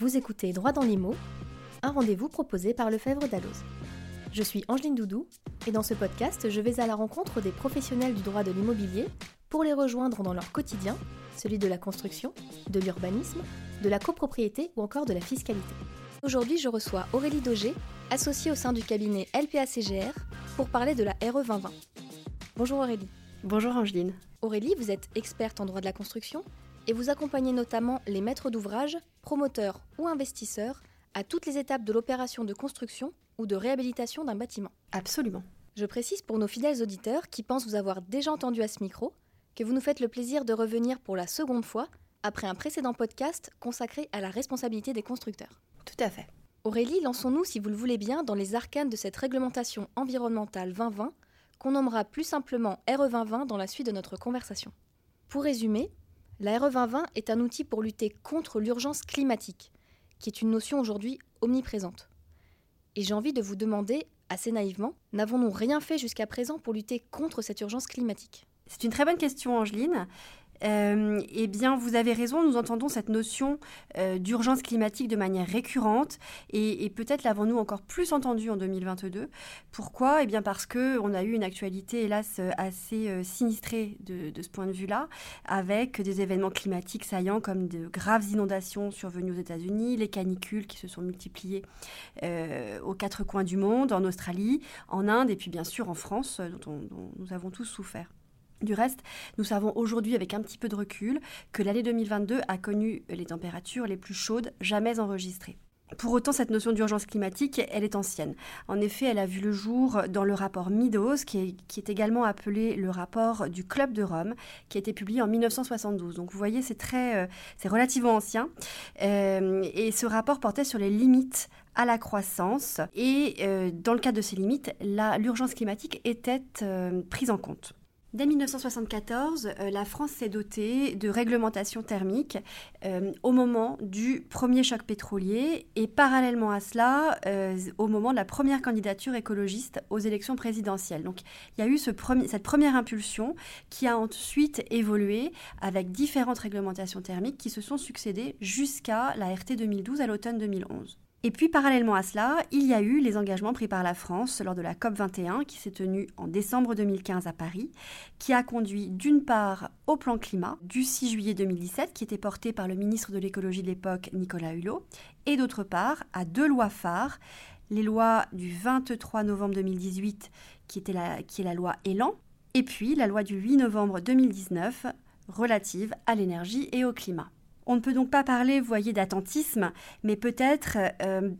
Vous écoutez Droit dans l'IMO, un rendez-vous proposé par Lefebvre Dalloz. Je suis Angeline Doudou et dans ce podcast, je vais à la rencontre des professionnels du droit de l'immobilier pour les rejoindre dans leur quotidien, celui de la construction, de l'urbanisme, de la copropriété ou encore de la fiscalité. Aujourd'hui, je reçois Aurélie Daugé, associée au sein du cabinet LPACGR, pour parler de la RE 2020. Bonjour Aurélie. Bonjour Angeline. Aurélie, vous êtes experte en droit de la construction et vous accompagnez notamment les maîtres d'ouvrage, promoteurs ou investisseurs à toutes les étapes de l'opération de construction ou de réhabilitation d'un bâtiment. Absolument. Je précise pour nos fidèles auditeurs qui pensent vous avoir déjà entendu à ce micro que vous nous faites le plaisir de revenir pour la seconde fois après un précédent podcast consacré à la responsabilité des constructeurs. Tout à fait. Aurélie, lançons-nous, si vous le voulez bien, dans les arcanes de cette réglementation environnementale 2020 qu'on nommera plus simplement RE 2020 dans la suite de notre conversation. Pour résumer, la RE 2020 est un outil pour lutter contre l'urgence climatique, qui est une notion aujourd'hui omniprésente. Et j'ai envie de vous demander, assez naïvement, n'avons-nous rien fait jusqu'à présent pour lutter contre cette urgence climatique? C'est une très bonne question, Angeline. Euh, eh bien, vous avez raison, nous entendons cette notion euh, d'urgence climatique de manière récurrente et, peut-être l'avons-nous encore plus entendue en 2022. Pourquoi? Eh bien, parce qu'on a eu une actualité, hélas, assez euh, sinistrée de, ce point de vue-là, avec des événements climatiques saillants comme de graves inondations survenues aux États-Unis, les canicules qui se sont multipliées aux quatre coins du monde, en Australie, en Inde et puis bien sûr en France, dont nous avons tous souffert. Du reste, nous savons aujourd'hui avec un petit peu de recul que l'année 2022 a connu les températures les plus chaudes jamais enregistrées. Pour autant, cette notion d'urgence climatique, elle est ancienne. En effet, elle a vu le jour dans le rapport Midos, qui est, également appelé le rapport du Club de Rome, qui a été publié en 1972. Donc vous voyez, c'est euh, relativement ancien. Euh, et ce rapport portait sur les limites à la croissance. Et euh, dans le cadre de ces limites, l'urgence climatique était prise en compte. Dès 1974, euh, la France s'est dotée de réglementations thermiques euh, au moment du premier choc pétrolier et parallèlement à cela, euh, au moment de la première candidature écologiste aux élections présidentielles. Donc il y a eu cette première impulsion qui a ensuite évolué avec différentes réglementations thermiques qui se sont succédées jusqu'à la RT 2012 à l'automne 2011. Et puis parallèlement à cela, il y a eu les engagements pris par la France lors de la COP 21 qui s'est tenue en décembre 2015 à Paris, qui a conduit d'une part au plan climat du 6 juillet 2017 qui était porté par le ministre de l'écologie de l'époque Nicolas Hulot, et d'autre part à deux lois phares, les lois du 23 novembre 2018 qui, était la, qui est la loi Élan, et puis la loi du 8 novembre 2019 relative à l'énergie et au climat. On ne peut donc pas parler, vous voyez, d'attentisme, mais peut-être euh,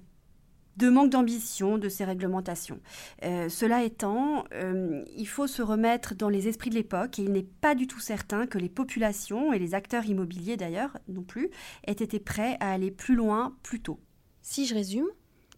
de manque d'ambition de ces réglementations. Euh, cela étant, euh, il faut se remettre dans les esprits de l'époque et il n'est pas du tout certain que les populations et les acteurs immobiliers d'ailleurs non plus aient été prêts à aller plus loin plus tôt. Si je résume,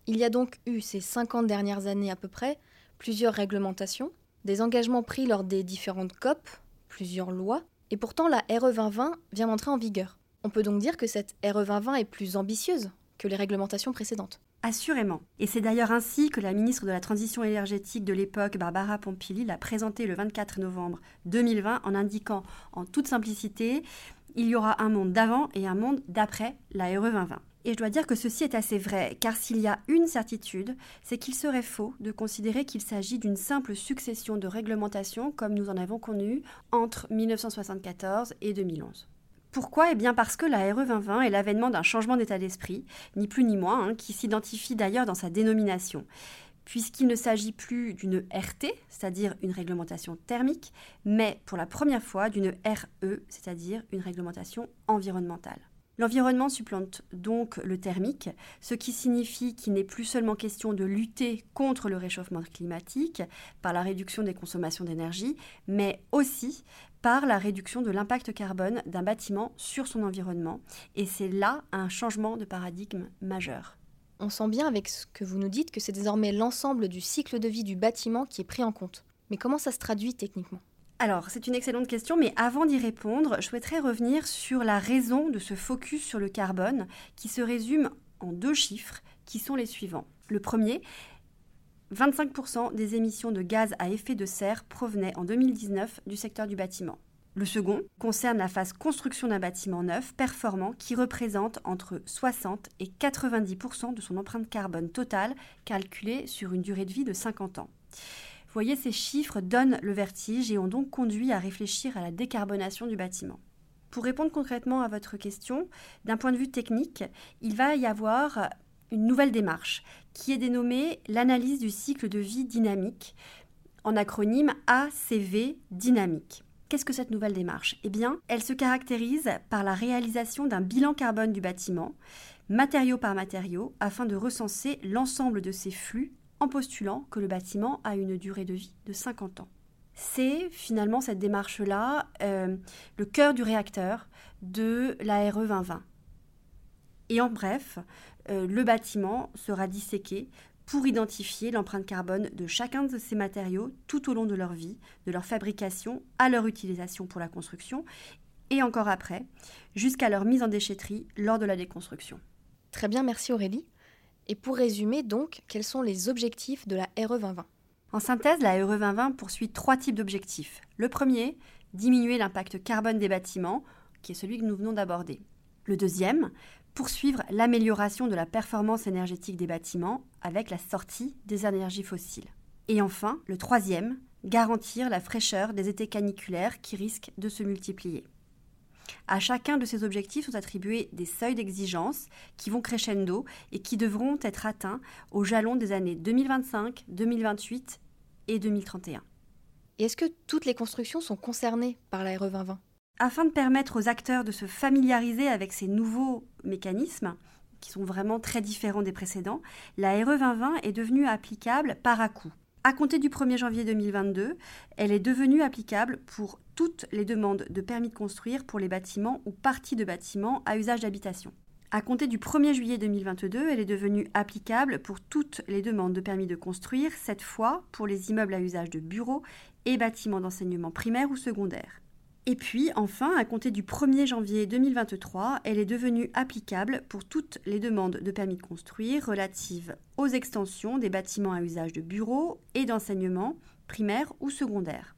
il y a donc eu ces 50 dernières années à peu près plusieurs réglementations, des engagements pris lors des différentes COP, plusieurs lois, et pourtant la RE 2020 vient d'entrer en vigueur. On peut donc dire que cette RE 2020 est plus ambitieuse que les réglementations précédentes. Assurément. Et c'est d'ailleurs ainsi que la ministre de la Transition énergétique de l'époque, Barbara Pompili, l'a présenté le 24 novembre 2020 en indiquant en toute simplicité il y aura un monde d'avant et un monde d'après la RE 2020. Et je dois dire que ceci est assez vrai, car s'il y a une certitude, c'est qu'il serait faux de considérer qu'il s'agit d'une simple succession de réglementations comme nous en avons connu entre 1974 et 2011. Pourquoi? Eh bien parce que la RE 2020 est l'avènement d'un changement d'état d'esprit, ni plus ni moins, hein, qui s'identifie d'ailleurs dans sa dénomination, puisqu'il ne s'agit plus d'une RT, c'est-à-dire une réglementation thermique, mais pour la première fois d'une RE, c'est-à-dire une réglementation environnementale. L'environnement supplante donc le thermique, ce qui signifie qu'il n'est plus seulement question de lutter contre le réchauffement climatique par la réduction des consommations d'énergie, mais aussi par la réduction de l'impact carbone d'un bâtiment sur son environnement. Et c'est là un changement de paradigme majeur. On sent bien avec ce que vous nous dites que c'est désormais l'ensemble du cycle de vie du bâtiment qui est pris en compte. Mais comment ça se traduit techniquement? Alors, c'est une excellente question, mais avant d'y répondre, je souhaiterais revenir sur la raison de ce focus sur le carbone, qui se résume en deux chiffres, qui sont les suivants. Le premier, 25% des émissions de gaz à effet de serre provenaient en 2019 du secteur du bâtiment. Le second concerne la phase construction d'un bâtiment neuf performant qui représente entre 60 et 90% de son empreinte carbone totale calculée sur une durée de vie de 50 ans. Vous voyez, ces chiffres donnent le vertige et ont donc conduit à réfléchir à la décarbonation du bâtiment. Pour répondre concrètement à votre question, d'un point de vue technique, il va y avoir une nouvelle démarche qui est dénommée l'analyse du cycle de vie dynamique, en acronyme ACV dynamique. Qu'est-ce que cette nouvelle démarche? Eh bien, elle se caractérise par la réalisation d'un bilan carbone du bâtiment, matériau par matériau, afin de recenser l'ensemble de ces flux en postulant que le bâtiment a une durée de vie de 50 ans. C'est finalement cette démarche-là euh, le cœur du réacteur de la RE 2020. Et en bref, euh, le bâtiment sera disséqué pour identifier l'empreinte carbone de chacun de ces matériaux tout au long de leur vie, de leur fabrication à leur utilisation pour la construction et encore après, jusqu'à leur mise en déchetterie lors de la déconstruction. Très bien, merci Aurélie. Et pour résumer donc, quels sont les objectifs de la RE 2020 En synthèse, la RE 2020 poursuit trois types d'objectifs. Le premier, diminuer l'impact carbone des bâtiments, qui est celui que nous venons d'aborder. Le deuxième, poursuivre l'amélioration de la performance énergétique des bâtiments avec la sortie des énergies fossiles. Et enfin, le troisième, garantir la fraîcheur des étés caniculaires qui risquent de se multiplier. À chacun de ces objectifs sont attribués des seuils d'exigence qui vont crescendo et qui devront être atteints au jalon des années 2025, 2028 et 2031. Et est-ce que toutes les constructions sont concernées par la RE 2020 afin de permettre aux acteurs de se familiariser avec ces nouveaux mécanismes, qui sont vraiment très différents des précédents, la RE 2020 est devenue applicable par à coup. À compter du 1er janvier 2022, elle est devenue applicable pour toutes les demandes de permis de construire pour les bâtiments ou parties de bâtiments à usage d'habitation. À compter du 1er juillet 2022, elle est devenue applicable pour toutes les demandes de permis de construire, cette fois pour les immeubles à usage de bureaux et bâtiments d'enseignement primaire ou secondaire. Et puis, enfin, à compter du 1er janvier 2023, elle est devenue applicable pour toutes les demandes de permis de construire relatives aux extensions des bâtiments à usage de bureaux et d'enseignement primaire ou secondaire.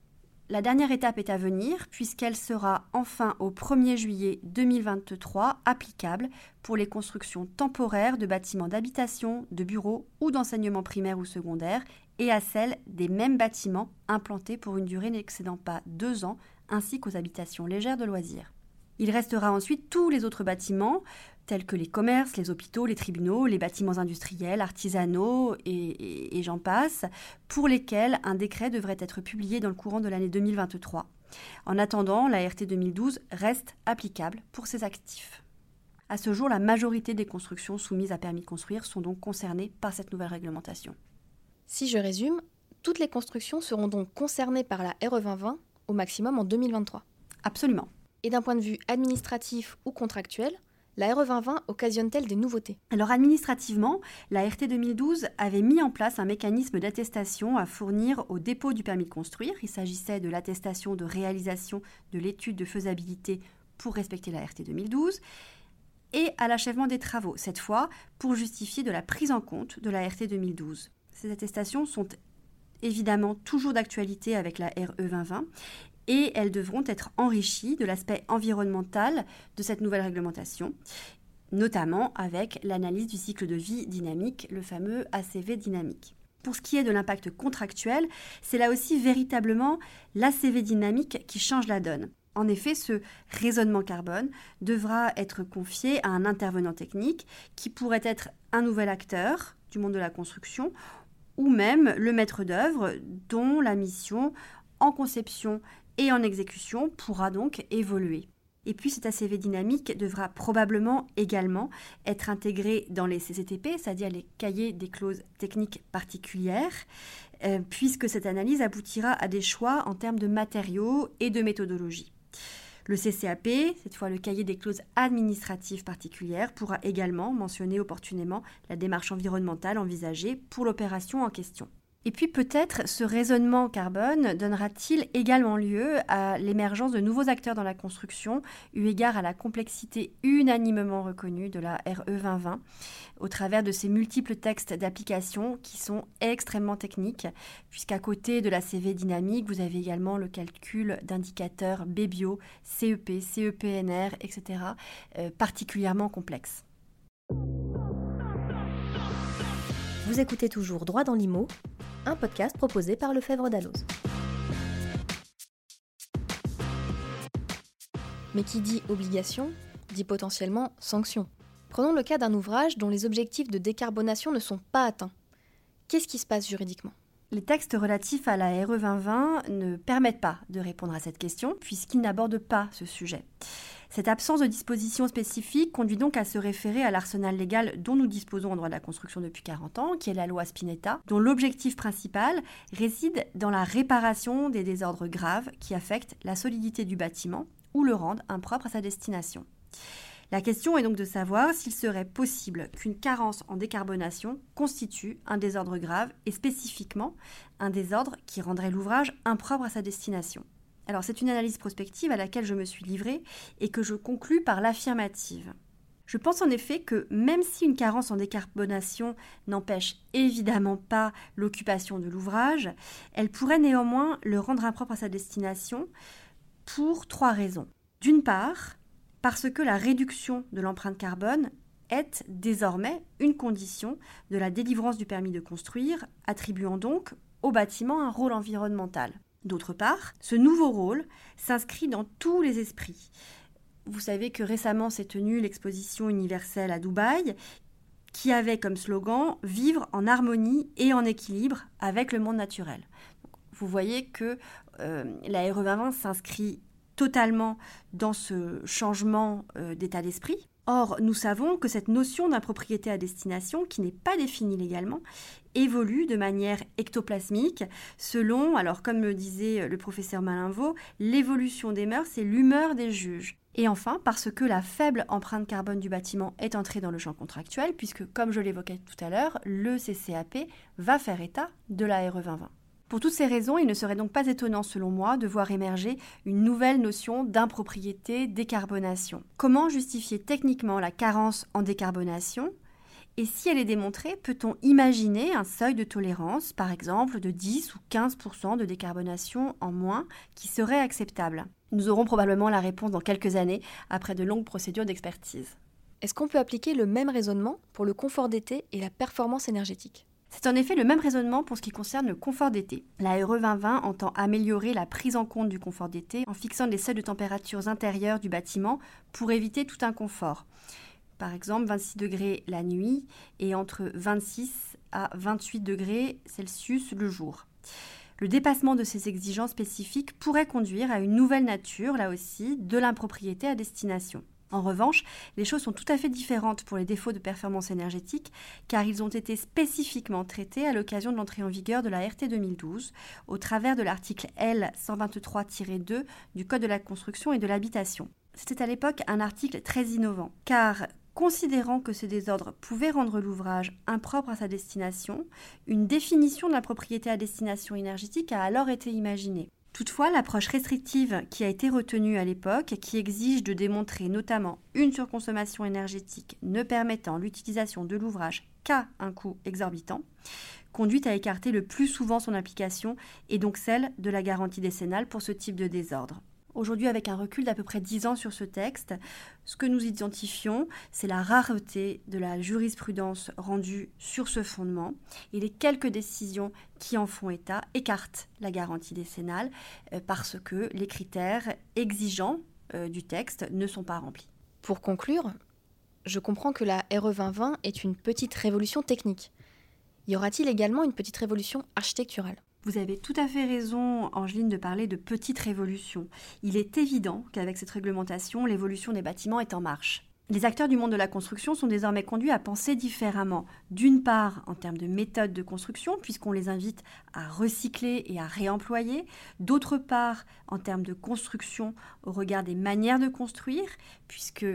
La dernière étape est à venir puisqu'elle sera enfin au 1er juillet 2023 applicable pour les constructions temporaires de bâtiments d'habitation, de bureaux ou d'enseignement primaire ou secondaire et à celles des mêmes bâtiments implantés pour une durée n'excédant pas deux ans ainsi qu'aux habitations légères de loisirs. Il restera ensuite tous les autres bâtiments, tels que les commerces, les hôpitaux, les tribunaux, les bâtiments industriels, artisanaux et, j'en passe, pour lesquels un décret devrait être publié dans le courant de l'année 2023. En attendant, la RT 2012 reste applicable pour ces actifs. À ce jour, la majorité des constructions soumises à permis de construire sont donc concernées par cette nouvelle réglementation. Si je résume, toutes les constructions seront donc concernées par la RE 2020 au maximum en 2023. Absolument. Et d'un point de vue administratif ou contractuel, la RE 2020 occasionne-t-elle des nouveautés? Alors administrativement, la RT 2012 avait mis en place un mécanisme d'attestation à fournir au dépôt du permis de construire. Il s'agissait de l'attestation de réalisation de l'étude de faisabilité pour respecter la RT 2012 et à l'achèvement des travaux, cette fois pour justifier de la prise en compte de la RT 2012. Ces attestations sont évidemment toujours d'actualité avec la RE 2020 et elles devront être enrichies de l'aspect environnemental de cette nouvelle réglementation, notamment avec l'analyse du cycle de vie dynamique, le fameux ACV dynamique. Pour ce qui est de l'impact contractuel, c'est là aussi véritablement l'ACV dynamique qui change la donne. En effet, ce raisonnement carbone devra être confié à un intervenant technique qui pourrait être un nouvel acteur du monde de la construction ou même le maître d'œuvre dont la mission en conception et en exécution pourra donc évoluer. Et puis cet ACV dynamique devra probablement également être intégré dans les CCTP, c'est-à-dire les cahiers des clauses techniques particulières, euh, puisque cette analyse aboutira à des choix en termes de matériaux et de méthodologie. Le CCAP, cette fois le cahier des clauses administratives particulières, pourra également mentionner opportunément la démarche environnementale envisagée pour l'opération en question. Et puis peut-être ce raisonnement carbone donnera-t-il également lieu à l'émergence de nouveaux acteurs dans la construction, eu égard à la complexité unanimement reconnue de la RE 2020, au travers de ces multiples textes d'application qui sont extrêmement techniques, puisqu'à côté de la CV dynamique, vous avez également le calcul d'indicateurs BBIO, CEP, CEPNR, etc., euh, particulièrement complexes. Vous écoutez toujours Droit dans l'IMO, un podcast proposé par Lefebvre Dalloz. Mais qui dit obligation dit potentiellement sanction. Prenons le cas d'un ouvrage dont les objectifs de décarbonation ne sont pas atteints. Qu'est-ce qui se passe juridiquement? Les textes relatifs à la RE 2020 ne permettent pas de répondre à cette question puisqu'ils n'abordent pas ce sujet. Cette absence de disposition spécifique conduit donc à se référer à l'arsenal légal dont nous disposons en droit de la construction depuis 40 ans, qui est la loi Spinetta, dont l'objectif principal réside dans la réparation des désordres graves qui affectent la solidité du bâtiment ou le rendent impropre à sa destination. La question est donc de savoir s'il serait possible qu'une carence en décarbonation constitue un désordre grave et spécifiquement un désordre qui rendrait l'ouvrage impropre à sa destination. Alors c'est une analyse prospective à laquelle je me suis livrée et que je conclus par l'affirmative. Je pense en effet que même si une carence en décarbonation n'empêche évidemment pas l'occupation de l'ouvrage, elle pourrait néanmoins le rendre impropre à sa destination pour trois raisons. D'une part, parce que la réduction de l'empreinte carbone est désormais une condition de la délivrance du permis de construire, attribuant donc au bâtiment un rôle environnemental. D'autre part, ce nouveau rôle s'inscrit dans tous les esprits. Vous savez que récemment s'est tenue l'exposition universelle à Dubaï qui avait comme slogan Vivre en harmonie et en équilibre avec le monde naturel. Vous voyez que euh, la RE 2020 s'inscrit totalement dans ce changement euh, d'état d'esprit. Or, nous savons que cette notion d'impropriété à destination, qui n'est pas définie légalement, évolue de manière ectoplasmique selon, alors comme le disait le professeur Malinvaux, l'évolution des mœurs et l'humeur des juges. Et enfin, parce que la faible empreinte carbone du bâtiment est entrée dans le champ contractuel, puisque, comme je l'évoquais tout à l'heure, le CCAP va faire état de la RE 2020. Pour toutes ces raisons, il ne serait donc pas étonnant, selon moi, de voir émerger une nouvelle notion d'impropriété décarbonation. Comment justifier techniquement la carence en décarbonation? Et si elle est démontrée, peut-on imaginer un seuil de tolérance, par exemple de 10 ou 15% de décarbonation en moins, qui serait acceptable? Nous aurons probablement la réponse dans quelques années, après de longues procédures d'expertise. Est-ce qu'on peut appliquer le même raisonnement pour le confort d'été et la performance énergétique? C'est en effet le même raisonnement pour ce qui concerne le confort d'été. La RE 2020 entend améliorer la prise en compte du confort d'été en fixant des seuils de températures intérieures du bâtiment pour éviter tout inconfort. Par exemple, 26 degrés la nuit et entre 26 à 28 degrés Celsius le jour. Le dépassement de ces exigences spécifiques pourrait conduire à une nouvelle nature, là aussi, de l'impropriété à destination. En revanche, les choses sont tout à fait différentes pour les défauts de performance énergétique, car ils ont été spécifiquement traités à l'occasion de l'entrée en vigueur de la RT 2012, au travers de l'article L 123-2 du Code de la construction et de l'habitation. C'était à l'époque un article très innovant, car Considérant que ce désordre pouvait rendre l'ouvrage impropre à sa destination, une définition de la propriété à destination énergétique a alors été imaginée. Toutefois, l'approche restrictive qui a été retenue à l'époque, qui exige de démontrer notamment une surconsommation énergétique ne permettant l'utilisation de l'ouvrage qu'à un coût exorbitant, conduit à écarter le plus souvent son application et donc celle de la garantie décennale pour ce type de désordre. Aujourd'hui, avec un recul d'à peu près 10 ans sur ce texte, ce que nous identifions, c'est la rareté de la jurisprudence rendue sur ce fondement et les quelques décisions qui en font état écartent la garantie décennale euh, parce que les critères exigeants euh, du texte ne sont pas remplis. Pour conclure, je comprends que la RE 2020 est une petite révolution technique. Y aura-t-il également une petite révolution architecturale? Vous avez tout à fait raison, Angeline, de parler de petite révolution. Il est évident qu'avec cette réglementation, l'évolution des bâtiments est en marche. Les acteurs du monde de la construction sont désormais conduits à penser différemment. D'une part, en termes de méthode de construction, puisqu'on les invite à recycler et à réemployer. D'autre part, en termes de construction, au regard des manières de construire, puisque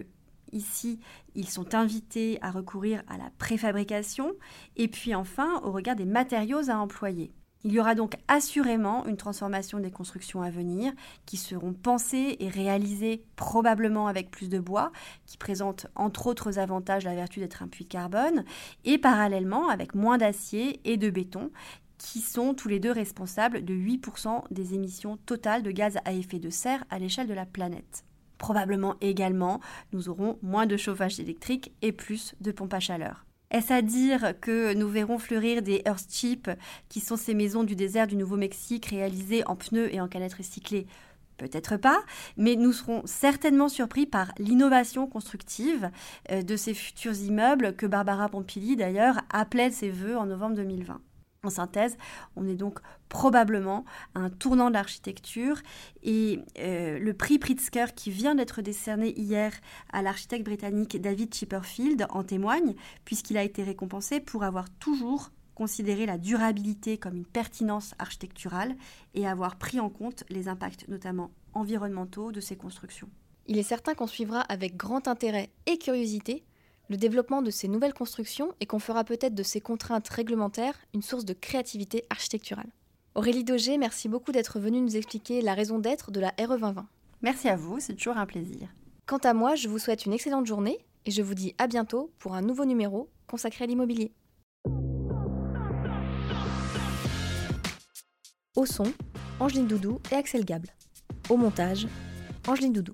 Ici, ils sont invités à recourir à la préfabrication et puis enfin au regard des matériaux à employer. Il y aura donc assurément une transformation des constructions à venir qui seront pensées et réalisées probablement avec plus de bois, qui présente entre autres avantages la vertu d'être un puits carbone, et parallèlement avec moins d'acier et de béton, qui sont tous les deux responsables de 8% des émissions totales de gaz à effet de serre à l'échelle de la planète. Probablement également, nous aurons moins de chauffage électrique et plus de pompes à chaleur. Est-ce à dire que nous verrons fleurir des Earthship, qui sont ces maisons du désert du Nouveau-Mexique réalisées en pneus et en canettes recyclées? Peut-être pas, mais nous serons certainement surpris par l'innovation constructive euh, de ces futurs immeubles que Barbara Pompili d'ailleurs appelait ses voeux en novembre 2020. En synthèse, on est donc probablement à un tournant de l'architecture et euh, le prix Pritzker qui vient d'être décerné hier à l'architecte britannique David Chipperfield en témoigne puisqu'il a été récompensé pour avoir toujours considéré la durabilité comme une pertinence architecturale et avoir pris en compte les impacts notamment environnementaux de ces constructions. Il est certain qu'on suivra avec grand intérêt et curiosité le développement de ces nouvelles constructions et qu'on fera peut-être de ces contraintes réglementaires une source de créativité architecturale. Aurélie Daugé, merci beaucoup d'être venue nous expliquer la raison d'être de la RE 2020. Merci à vous, c'est toujours un plaisir. Quant à moi, je vous souhaite une excellente journée et je vous dis à bientôt pour un nouveau numéro consacré à l'immobilier. Au son, Angeline Doudou et Axel Gable. Au montage, Angeline Doudou.